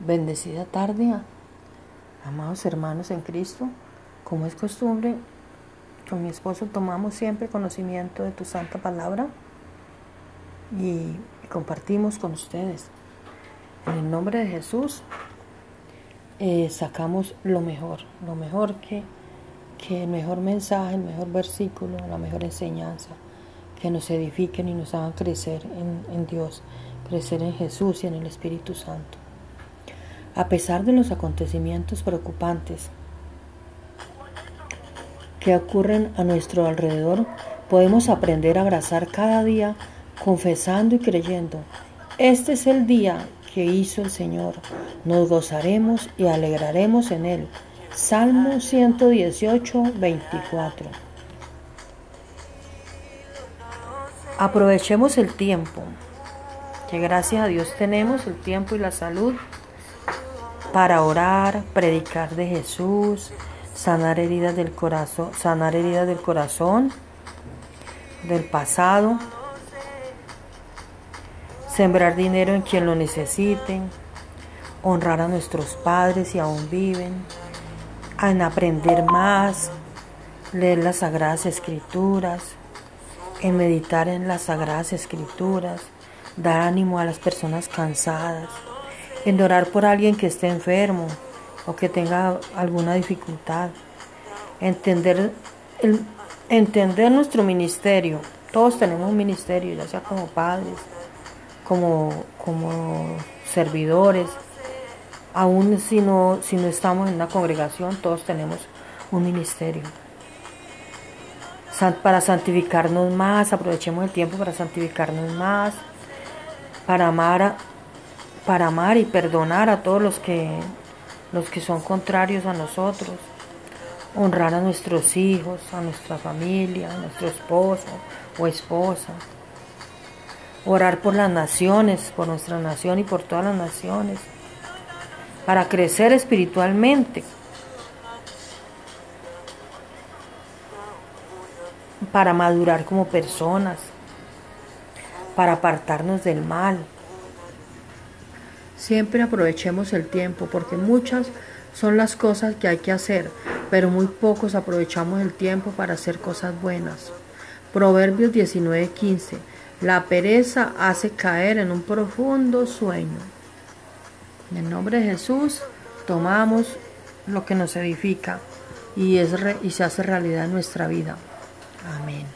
Bendecida tarde, amados hermanos en Cristo. Como es costumbre, con mi esposo tomamos siempre conocimiento de tu santa palabra y compartimos con ustedes. En el nombre de Jesús eh, sacamos lo mejor, lo mejor que, que el mejor mensaje, el mejor versículo, la mejor enseñanza, que nos edifiquen y nos hagan crecer en Dios, crecer en Jesús y en el Espíritu Santo. A pesar de los acontecimientos preocupantes que ocurren a nuestro alrededor, podemos aprender a abrazar cada día confesando y creyendo. Este es el día que hizo el Señor. Nos gozaremos y alegraremos en él. Salmo 118, 24. Aprovechemos el tiempo, que gracias a Dios tenemos el tiempo y la salud para orar, predicar de Jesús, sanar heridas del corazón, sanar heridas del corazón, del pasado, sembrar dinero en quien lo necesiten, honrar a nuestros padres si aún viven, en aprender más, leer las sagradas escrituras, en meditar en las sagradas escrituras, dar ánimo a las personas cansadas en orar por alguien que esté enfermo o que tenga alguna dificultad. Entender, entender nuestro ministerio. Todos tenemos un ministerio, ya sea como padres, como, como servidores. Aún si no, si no estamos en una congregación, todos tenemos un ministerio. Para santificarnos más, aprovechemos el tiempo para santificarnos más, para amar a, para amar y perdonar a todos los que, los que son contrarios a nosotros, honrar a nuestros hijos, a nuestra familia, a nuestro esposo o esposa, orar por las naciones, por nuestra nación y por todas las naciones, para crecer espiritualmente, para madurar como personas, para apartarnos del mal. Siempre aprovechemos el tiempo porque muchas son las cosas que hay que hacer, pero muy pocos aprovechamos el tiempo para hacer cosas buenas. Proverbios 19:15. La pereza hace caer en un profundo sueño. En el nombre de Jesús tomamos lo que nos edifica y, es y se hace realidad en nuestra vida. Amén.